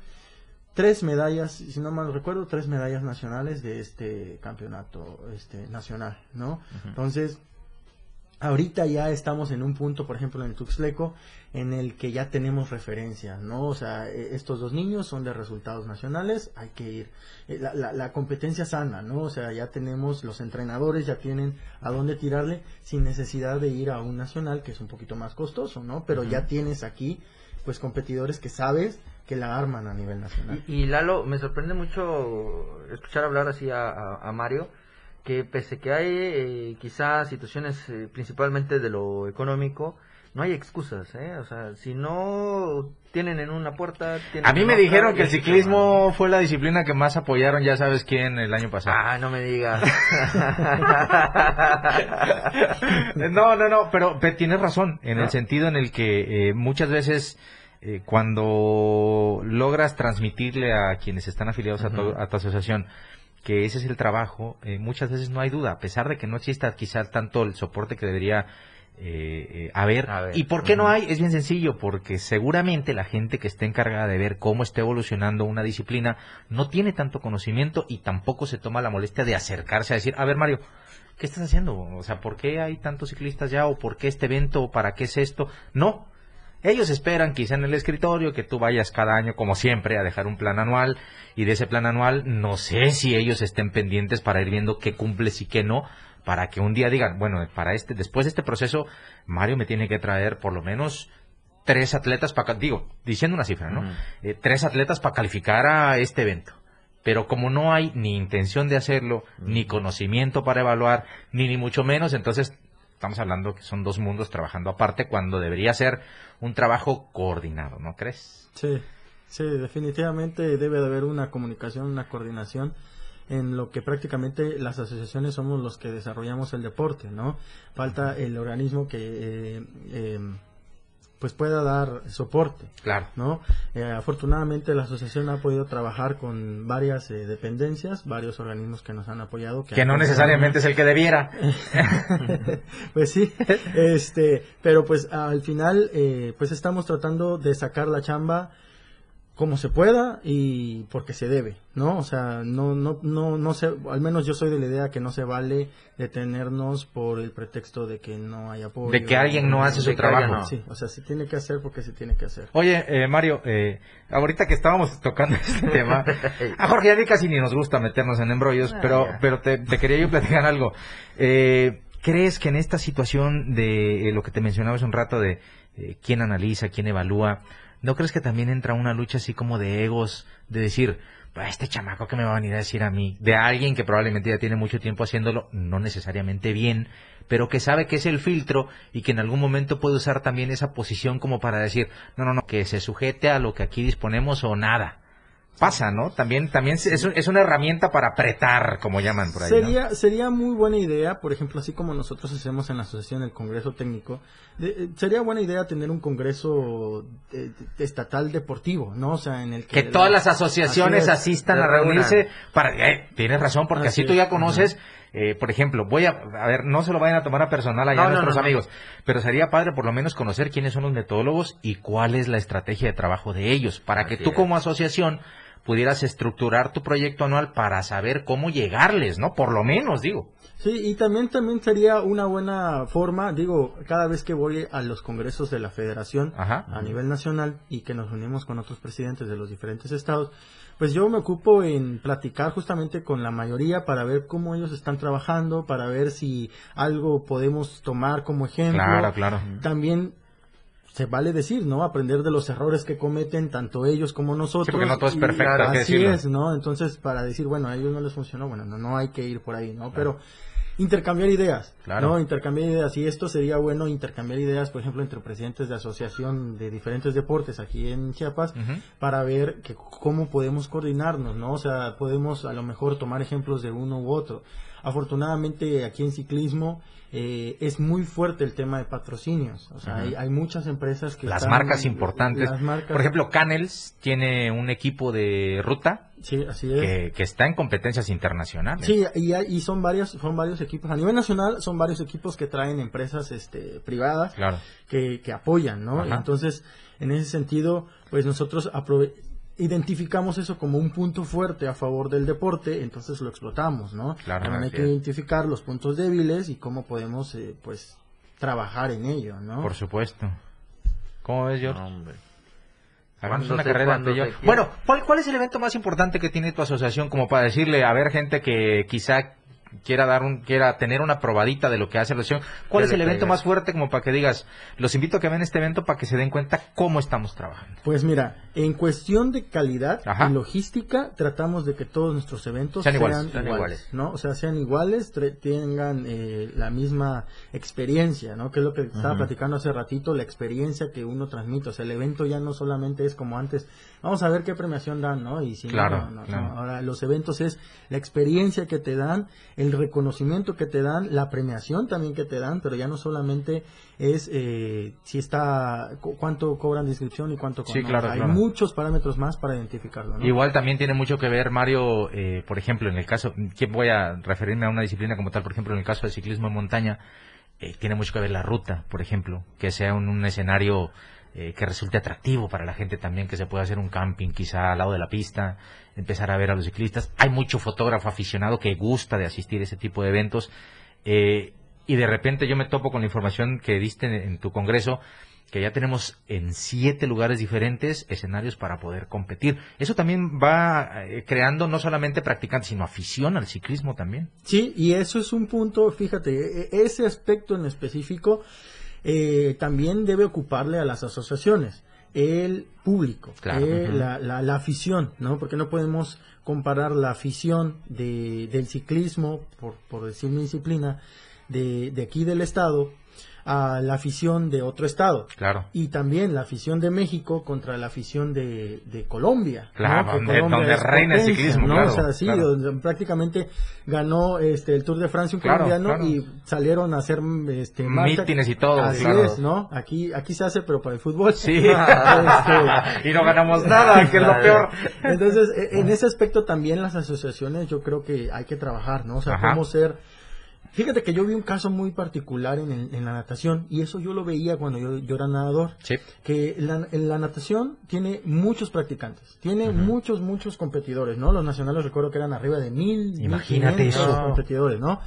tres medallas, si no mal recuerdo, tres medallas nacionales de este campeonato este nacional, ¿no? Entonces, ahorita ya estamos en un punto, por ejemplo, en el Tuxtleco, en el que ya tenemos referencia, ¿no? O sea, eh, estos dos niños son de resultados nacionales, hay que ir. Eh, La, la, la competencia sana, ¿no? O sea, ya tenemos, los entrenadores ya tienen a dónde tirarle sin necesidad de ir a un nacional, que es un poquito más costoso, ¿no? Pero ya tienes aquí, pues, competidores que sabes que la arman a nivel nacional. Y, y Lalo, me sorprende mucho escuchar hablar así a, a- a Mario, que pese que hay eh, quizás situaciones eh, principalmente de lo económico, no hay excusas, ¿eh? O sea, si no tienen en una puerta... tienen A mí me otra, dijeron que el ciclismo fue la disciplina que más apoyaron, ya sabes quién, el año pasado. Ah, no me digas. <laughs> No, no, no, pero, pero tienes razón, en ¿No? el sentido en el que eh, muchas veces eh, cuando logras transmitirle a quienes están afiliados a, tu, a tu asociación que ese es el trabajo, eh, muchas veces no hay duda, a pesar de que no exista quizás tanto el soporte que debería eh, eh, haber. A ver, ¿Y por qué no hay? Es bien sencillo, porque seguramente la gente que esté encargada de ver cómo está evolucionando una disciplina no tiene tanto conocimiento y tampoco se toma la molestia de acercarse a decir, a ver Mario, ¿qué estás haciendo? O sea, ¿por qué hay tantos ciclistas ya? ¿O por qué este evento? ¿O para qué es esto? No. Ellos esperan quizá en el escritorio que tú vayas cada año, como siempre, a dejar un plan anual y de ese plan anual no sé si ellos estén pendientes para ir viendo qué cumples y qué no, para que un día digan, bueno, para este, después de este proceso, Mario me tiene que traer por lo menos tres atletas para, digo, diciendo una cifra, ¿no? Eh, tres atletas para calificar a este evento. Pero como no hay ni intención de hacerlo, ni conocimiento para evaluar, ni ni mucho menos, entonces estamos hablando que son dos mundos trabajando aparte cuando debería ser un trabajo coordinado, ¿no crees? Sí, sí, definitivamente debe de haber una comunicación, una coordinación en lo que prácticamente las asociaciones somos los que desarrollamos el deporte, ¿no? Falta el organismo que eh, eh, pues pueda dar soporte. Claro. ¿no? Eh, afortunadamente la asociación ha podido trabajar con varias eh, dependencias, varios organismos que nos han apoyado. Que, no necesariamente es el que debiera. <laughs> pues sí, este, pero pues al final eh, pues estamos tratando de sacar la chamba como se pueda y porque se debe, ¿no? O sea, no, no, no, no sé, al menos yo soy de la idea que no se vale detenernos por el pretexto de que no hay apoyo. De que alguien no hace su trabajo. Sí, o sea, se tiene que hacer porque se tiene que hacer. Oye, eh, Mario, eh, ahorita que estábamos tocando <laughs> este tema, a Jorge ya casi ni nos gusta meternos en embrollos, pero, pero te, quería yo platicar algo. Eh, ¿Crees que en esta situación de lo que te mencionaba hace un rato de quién analiza, quién evalúa, ¿No crees que también entra una lucha así como de egos, de decir, este chamaco que me va a venir a decir a mí, de alguien que probablemente ya tiene mucho tiempo haciéndolo, no necesariamente bien, pero que sabe que es el filtro y que en algún momento puede usar también esa posición como para decir, no, no, no, que se sujete a lo que aquí disponemos o nada pasa, ¿no? También, también es, es, una herramienta para apretar, como llaman por ahí. Sería, sería muy buena idea, por ejemplo, así como nosotros hacemos en la asociación el Congreso Técnico, eh, sería buena idea tener un Congreso eh, estatal deportivo, ¿no? O sea, en el que... todas las asociaciones asistan a reunirse para... Eh, tienes razón, porque así, tú ya conoces... por ejemplo, voy a, a ver, no se lo vayan a tomar a personal allá nuestros amigos, pero sería padre por lo menos conocer quiénes son los metodólogos y cuál es la estrategia de trabajo de ellos, para que tú como asociación pudieras estructurar tu proyecto anual para saber cómo llegarles, ¿no? Por lo menos, digo. Sí, y también, también sería una buena forma, digo, cada vez que voy a los congresos de la federación a nivel nacional y que nos unimos con otros presidentes de los diferentes estados, pues yo me ocupo en platicar justamente con la mayoría para ver cómo ellos están trabajando, para ver si algo podemos tomar como ejemplo. Claro, claro. También se vale decir, ¿no? Aprender de los errores que cometen tanto ellos como nosotros. Sí, porque no todo es perfecto. así es, ¿no? Entonces, para decir, bueno, a ellos no les funcionó, bueno, no, no hay que ir por ahí, ¿no? Pero intercambiar ideas, claro. ¿no? Intercambiar ideas. Y esto sería bueno intercambiar ideas, por ejemplo, entre presidentes de asociación de diferentes deportes aquí en Chiapas, para ver que, cómo podemos coordinarnos, ¿no? O sea, podemos a lo mejor tomar ejemplos de uno u otro. Afortunadamente, aquí en ciclismo, eh, es muy fuerte el tema de patrocinios. O sea, hay, muchas empresas que... Las marcas importantes. Por ejemplo, Canels tiene un equipo de ruta. Sí, así es. Que, está en competencias internacionales. Sí, y, y, son, varios, son varios equipos. A nivel nacional son varios equipos que traen empresas este, privadas claro. que, que apoyan, ¿no? Entonces, en ese sentido, pues nosotros aprovechamos identificamos eso como un punto fuerte a favor del deporte, entonces lo explotamos, ¿no? Claro, También hay que identificar los puntos débiles y cómo podemos, eh, pues, trabajar en ello, ¿no? Por supuesto. ¿Cómo ves, George? hombre. Hagamos una carrera de Bueno, ¿cuál, ¿cuál es el evento más importante que tiene tu asociación como para decirle a ver gente que quizá quiera dar un quiera tener una probadita de lo que hace la asociación, ¿cuál es el evento más fuerte como para que digas, los invito a que vean este evento para que se den cuenta cómo estamos trabajando? Pues mira, en cuestión de calidad y logística, tratamos de que todos nuestros eventos sean, iguales, ¿no? O sea, sean iguales, tengan eh, la misma experiencia, ¿no? Que es lo que estaba platicando hace ratito, la experiencia que uno transmite, o sea, el evento ya no solamente es como antes, vamos a ver qué premiación dan, ¿no? Y si claro, no, ahora los eventos es la experiencia que te dan, el reconocimiento que te dan, la premiación también que te dan, pero ya no solamente es eh, si está, cuánto cobran de inscripción y cuánto cobran. Sí, claro, Hay muchos parámetros más para identificarlo. Igual también tiene mucho que ver, Mario, eh, por ejemplo, en el caso, que voy a referirme a una disciplina como tal, por ejemplo, en el caso del ciclismo en montaña, eh, tiene mucho que ver la ruta, por ejemplo, que sea un, escenario que resulte atractivo para la gente también, que se pueda hacer un camping quizá al lado de la pista, empezar a ver a los ciclistas. Hay mucho fotógrafo aficionado que gusta de asistir a ese tipo de eventos. Eh, y de repente yo me topo con la información que diste en, tu congreso, que ya tenemos en siete lugares diferentes escenarios para poder competir. Eso también va eh, creando no solamente practicantes, sino afición al ciclismo también. Sí, y eso es un punto, fíjate, e, e, ese aspecto en específico eh, también debe ocuparle a las asociaciones el público, Claro. eh, la, la, la afición, ¿no? Porque no podemos comparar la afición de, del ciclismo, por, por decir mi disciplina, de, de aquí del estado, a la afición de otro estado. Claro. Y también la afición de México contra la afición de, de Colombia. Claro, donde- Colombia donde es reina el ciclismo, ¿no? claro, O sea, sí, claro. donde prácticamente ganó este el Tour de Francia un Claro, colombiano y salieron a hacer este. Mítines y todo, Así es, ¿no? Aquí aquí se hace pero para el fútbol. Sí. <laughs> <laughs> Este, y no ganamos nada, que es lo peor. entonces, e- en ese aspecto también las asociaciones yo creo que hay que trabajar, ¿no? O sea, Ajá. cómo ser... Fíjate que yo vi un caso muy particular en, el- en la natación y eso yo lo veía cuando yo, yo era nadador. Sí. Que la, en la natación tiene muchos practicantes, tiene muchos, muchos competidores, ¿no? Los nacionales recuerdo que eran arriba de mil, Imagínate 1500 eso. competidores, ¿no?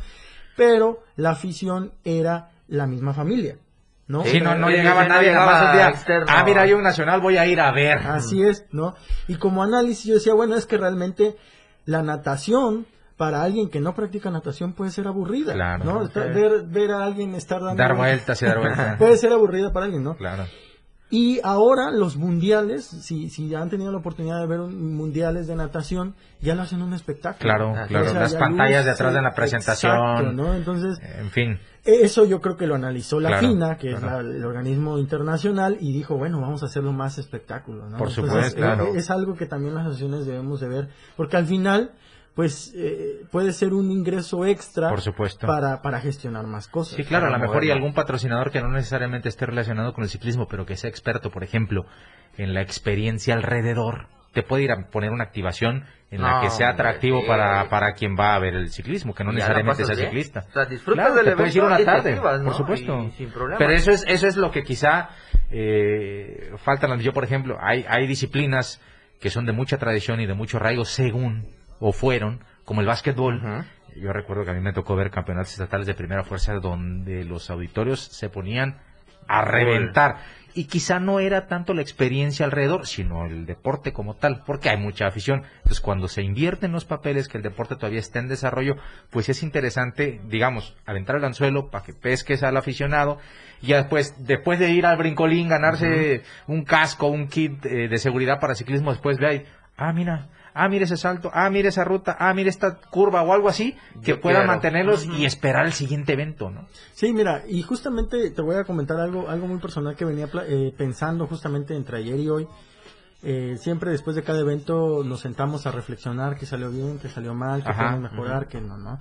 Pero la afición era la misma familia, ¿no? Sí, no, no llegaba nadie llegaba nada más un día. externo. Ah, mira, hay un nacional, voy a ir a ver. Así es, ¿no? Y como análisis yo decía, bueno, es que realmente la natación para alguien que no practica natación puede ser aburrida, Claro. ¿no? Ver, ver a alguien estar dando Dar vueltas y dar vueltas. <laughs> puede ser aburrida para alguien, ¿no? Claro. Y ahora los mundiales, si, si han tenido la oportunidad de ver un, mundiales de natación, ya lo hacen un espectáculo. Claro, Ah, claro. O sea, Las pantallas de luce- atrás de la presentación. Exacto, ¿no? Entonces, En fin. eso yo creo que lo analizó la Claro, FINA, que claro. es la- el organismo internacional, y dijo, bueno, vamos a hacerlo más espectáculo, ¿no? Por Entonces, supuesto, claro. Es, algo que también las asociaciones debemos de ver, porque al final, pues, eh, puede ser un ingreso extra Por supuesto. para, para gestionar más cosas. Sí, claro, a lo mejor y moverlo. algún patrocinador que no necesariamente esté relacionado con el ciclismo, pero que sea experto, por ejemplo, en la experiencia alrededor, te puede ir a poner una activación en la No, que sea atractivo para, para quien va a ver el ciclismo, que no Y necesariamente sea bien. ciclista. O sea, disfrutas Claro, del te puedes ir una y tarde, por supuesto. Y sin problema. Pero eso es, eso es lo que quizá eh, faltan. Yo, por ejemplo, hay, hay disciplinas que son de mucha tradición y de mucho arraigo según o fueron, como el básquetbol. Yo recuerdo que a mí me tocó ver campeonatos estatales de primera fuerza donde los auditorios se ponían a reventar. Y quizá no era tanto la experiencia alrededor, sino el deporte como tal, porque hay mucha afición. Entonces, cuando se invierten los papeles, que el deporte todavía está en desarrollo, pues es interesante, digamos, aventar el anzuelo para que pesques al aficionado y ya después, después de ir al brincolín, ganarse un casco, un kit eh, de seguridad para ciclismo, después ve ahí, ah, mira, ah, mira ese salto, ah, mira esa ruta, ah, mira esta curva o algo así, que Yo puedan quiero. mantenerlos y esperar el siguiente evento, ¿no? Sí, mira, y justamente te voy a comentar algo, algo muy personal que venía eh, pensando justamente entre ayer y hoy. Eh, siempre después de cada evento nos sentamos a reflexionar qué salió bien, qué salió mal, qué Ajá, podemos mejorar, qué no, ¿no?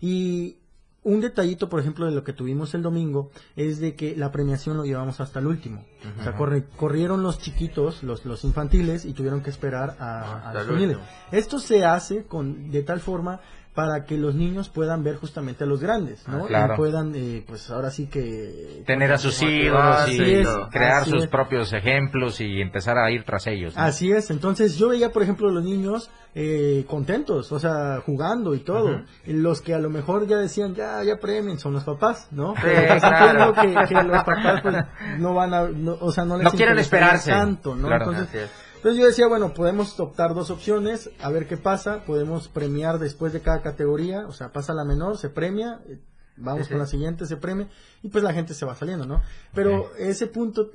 Y un detallito, por ejemplo, de lo que tuvimos el domingo es de que la premiación lo llevamos hasta el último. O sea, corrieron los chiquitos, los, los infantiles, y tuvieron que esperar a, los juveniles. Esto se hace con de tal forma para que los niños puedan ver justamente a los grandes, ¿no? Ah, claro. Y puedan, eh, pues ahora sí que... Tener a sus ídolos y es, crear sus es. propios ejemplos y empezar a ir tras ellos. ¿no? Así es, entonces yo veía, por ejemplo, los niños eh, contentos, o sea, jugando y todo. Los que a lo mejor ya decían, ya, ya premien, son los papás, ¿no? Sí, claro. que, que los papás, pues, no van a, no, o sea, no les No quieren esperarse. tanto, ¿no? Claro. Entonces. Entonces yo decía, bueno, podemos optar dos opciones, a ver qué pasa, podemos premiar después de cada categoría, o sea, pasa la menor, se premia, eh, vamos con la siguiente, se premia, y pues la gente se va saliendo, ¿no? Pero ese punto,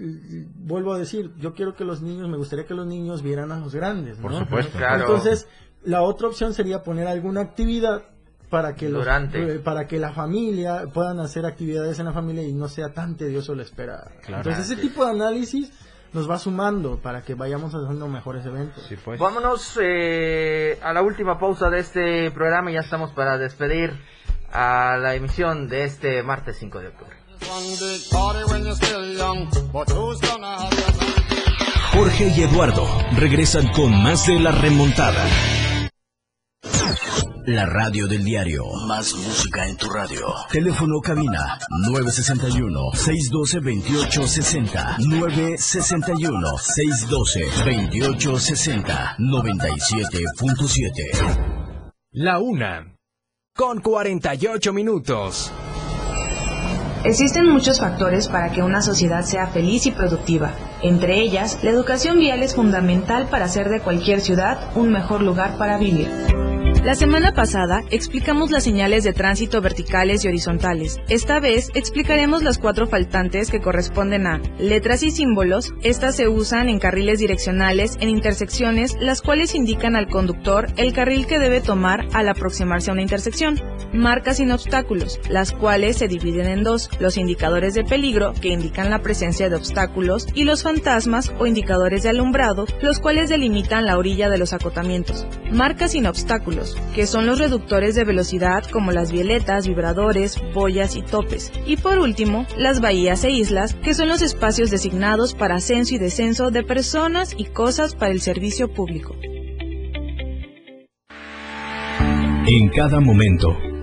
vuelvo a decir, yo quiero que los niños, me gustaría que los niños vieran a los grandes, ¿no? Por supuesto. Claro. Entonces, la otra opción sería poner alguna actividad para que los Durante. eh, para que la familia puedan hacer actividades en la familia y no sea tan tedioso la espera. Claro. Entonces, ese tipo de análisis nos va sumando para que vayamos haciendo mejores eventos. Sí, pues. Vámonos eh, a la última pausa de este programa y ya estamos para despedir a la emisión de este martes 5 de octubre. Jorge y Eduardo regresan con más de la remontada. La radio del diario. Más música en tu radio. Teléfono cabina 961-612-2860. 961-612-2860. 97.7. La una. Con 48 minutos. Existen muchos factores para que una sociedad sea feliz y productiva. Entre ellas, la educación vial es fundamental para hacer de cualquier ciudad un mejor lugar para vivir. La semana pasada explicamos las señales de tránsito verticales y horizontales. Esta vez explicaremos las cuatro faltantes que corresponden a letras y símbolos. Estas se usan en carriles direccionales en intersecciones, las cuales indican al conductor el carril que debe tomar al aproximarse a una intersección. Marcas sin obstáculos, las cuales se dividen en dos, los indicadores de peligro, que indican la presencia de obstáculos, y los fantasmas o indicadores de alumbrado, los cuales delimitan la orilla de los acotamientos. Marcas sin obstáculos, que son los reductores de velocidad como las violetas, vibradores, boyas y topes. Y por último, las bahías e islas, que son los espacios designados para ascenso y descenso de personas y cosas para el servicio público. En cada momento,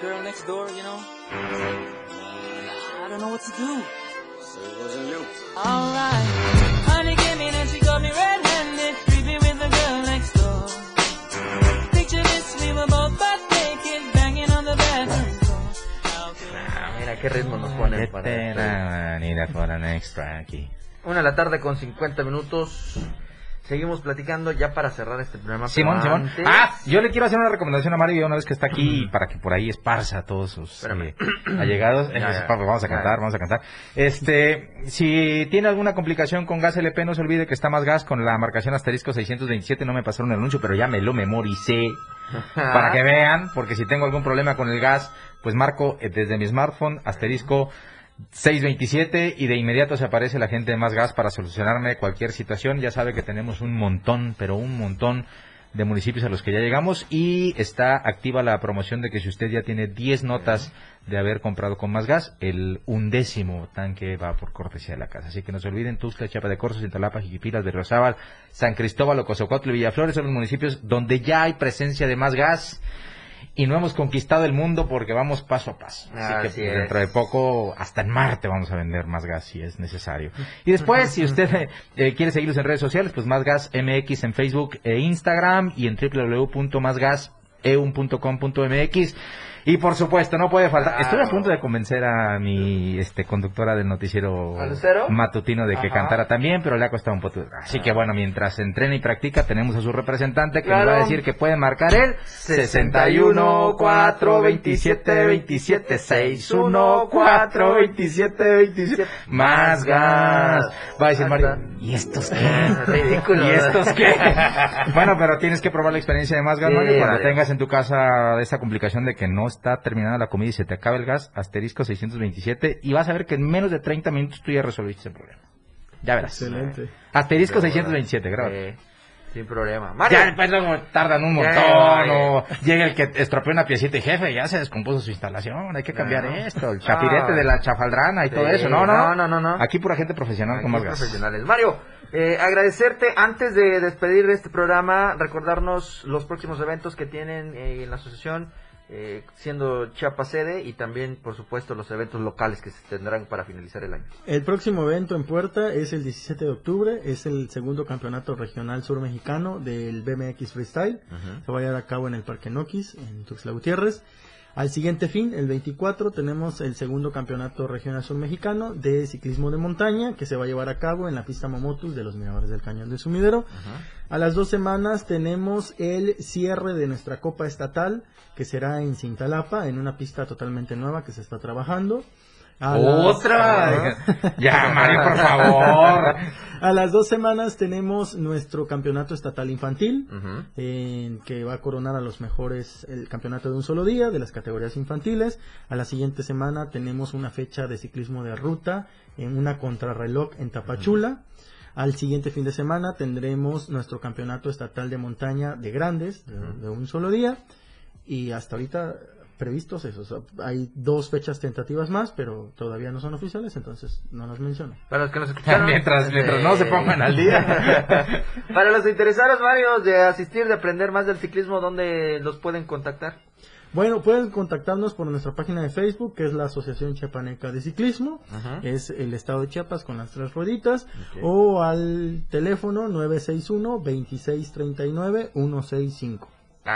Girl next door, you know? I don't know what to do. So it wasn't you. Alright. Honey came in and she got me red-handed, creepy with the girl next door. Picture this, we were both butt naked, banging on the Ah, mira qué ritmo nos ponen para aquí. Una de la tarde con 50 minutos. Seguimos platicando ya para cerrar este programa. Simón, Simón. antes- Ah, yo le quiero hacer una recomendación a Mario una vez que está aquí para que por ahí esparza a todos sus eh, <clears throat> allegados. Ya, vamos a cantar, vamos a cantar. Este, si tiene alguna complicación con gas LP, no se olvide que está más gas con la marcación asterisco 627. No me pasaron el anuncio, pero ya me lo memoricé para que vean, porque si tengo algún problema con el gas, pues marco eh, desde mi smartphone asterisco 627 y de inmediato se aparece la gente de Más Gas para solucionarme cualquier situación. Ya sabe que tenemos un montón, pero un montón de municipios a los que ya llegamos y está activa la promoción de que si usted ya tiene 10 notas de haber comprado con Más Gas, el undécimo tanque va por cortesía de la casa. Así que no se olviden, Tuxtla, Chiapa de Corzo, Cintalapa, Jiquipilas, Berriozábal, San Cristóbal, Ocosocotl y Villaflores son los municipios donde ya hay presencia de Más Gas y no hemos conquistado el mundo porque vamos paso a paso. Así que Así pues, es. dentro de poco, hasta en Marte vamos a vender más gas si es necesario. Y después, si usted eh, quiere seguirnos en redes sociales, pues más gas MX en Facebook e Instagram y en www.másgaseun.com.mx. Y por supuesto, no puede faltar. Estoy a punto de convencer a mi este conductora del noticiero matutino de que Ajá. cantara también, pero le ha costado un poco. Así que bueno, mientras entrena y practica, tenemos a su representante que nos va a Claro. decir que puede marcar el 61 4 27 27 61 4 27 27 más gas. Va a decir Mario, ¿y estos qué? <laughs> Ridículo. ¿Y estos qué? <laughs> bueno, pero tienes que probar la experiencia de más gas, Sí, Mario, hombre. tengas en tu casa esta complicación de que no está terminada la comida y se te acaba el gas, asterisco 627, y vas a ver que en menos de 30 minutos tú ya resolviste el problema. Ya verás. Excelente. Asterisco Pero, 627, graba. Sí, sin problema. Mario. Ya después luego tardan un montón, o llega el que estropeó una piecita y jefe, ya se descompuso su instalación, hay que cambiar No. esto, el chapirete Ah. de la chafaldrana y Sí, todo eso, no, no, no, no, no, no. Aquí pura gente profesional Aquí con más gas. profesionales. Mario, eh, agradecerte antes de despedir este programa, recordarnos los próximos eventos que tienen eh, en la asociación, eh, siendo Chiapas sede y también, por supuesto, los eventos locales que se tendrán para finalizar el año. El próximo evento en Puerta es el 17 de octubre, es el segundo campeonato regional sur mexicano del BMX Freestyle. Se va a llevar a cabo en el Parque Noquis, en Tuxtla Gutiérrez. Al siguiente fin, el 24, tenemos el segundo campeonato regional sur mexicano de ciclismo de montaña que se va a llevar a cabo en la pista Momotus de los Miradores del Cañón del Sumidero. A las dos semanas tenemos el cierre de nuestra Copa Estatal que será en Cintalapa, en una pista totalmente nueva que se está trabajando. A las- ¡Otra! Ya, Mario, por favor. <laughs> A las dos semanas tenemos nuestro campeonato estatal infantil, en que va a coronar a los mejores el campeonato de un solo día de las categorías infantiles. A la siguiente semana tenemos una fecha de ciclismo de ruta en una contrarreloj en Tapachula. Al siguiente fin de semana tendremos nuestro campeonato estatal de montaña de grandes, de, de un solo día. Y hasta ahorita previstos esos. Hay dos fechas tentativas más, pero todavía no son oficiales, entonces no las menciono. Para los que nos <laughs> escucharon. mientras, este, mientras no se pongan al día. <laughs> Para los interesados, Mario, de asistir, de aprender más del ciclismo, ¿dónde los pueden contactar? Bueno, pueden contactarnos por nuestra página de Facebook, que es la Asociación Chiapaneca de Ciclismo, Ajá. es el estado de Chiapas con las tres rueditas, o al teléfono 961-2639-165.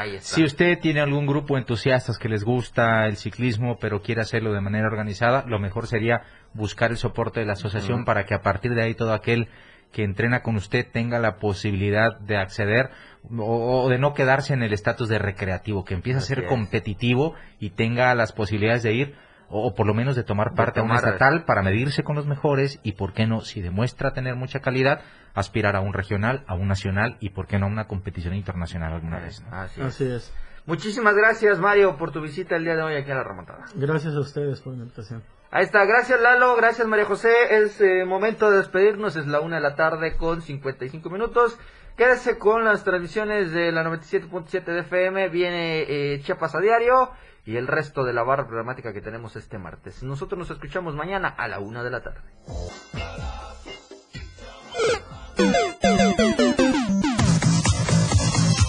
Ahí está. Si usted tiene algún grupo de entusiastas que les gusta el ciclismo, pero quiere hacerlo de manera organizada, lo mejor sería buscar el soporte de la asociación para que a partir de ahí todo aquel que entrena con usted tenga la posibilidad de acceder o, o de no quedarse en el estatus de recreativo, que empiece a ser competitivo y tenga las posibilidades de ir o, por lo menos de tomar De parte a una tomar- estatal para medirse con los mejores y, por qué no, si demuestra tener mucha calidad, aspirar a un regional, a un nacional y, por qué no, a una competición internacional alguna vez. ¿no? Así es. Así es. Muchísimas gracias, Mario, por tu visita el día de hoy aquí a la remontada. Gracias a ustedes por la invitación. Ahí está, gracias Lalo, gracias María José. Es eh, momento de despedirnos, es la una de la tarde con 55 minutos. Quédese con las transmisiones de la 97.7 de FM, viene eh, Chiapas a diario y el resto de la barra programática que tenemos este martes. Nosotros nos escuchamos mañana a la una de la tarde.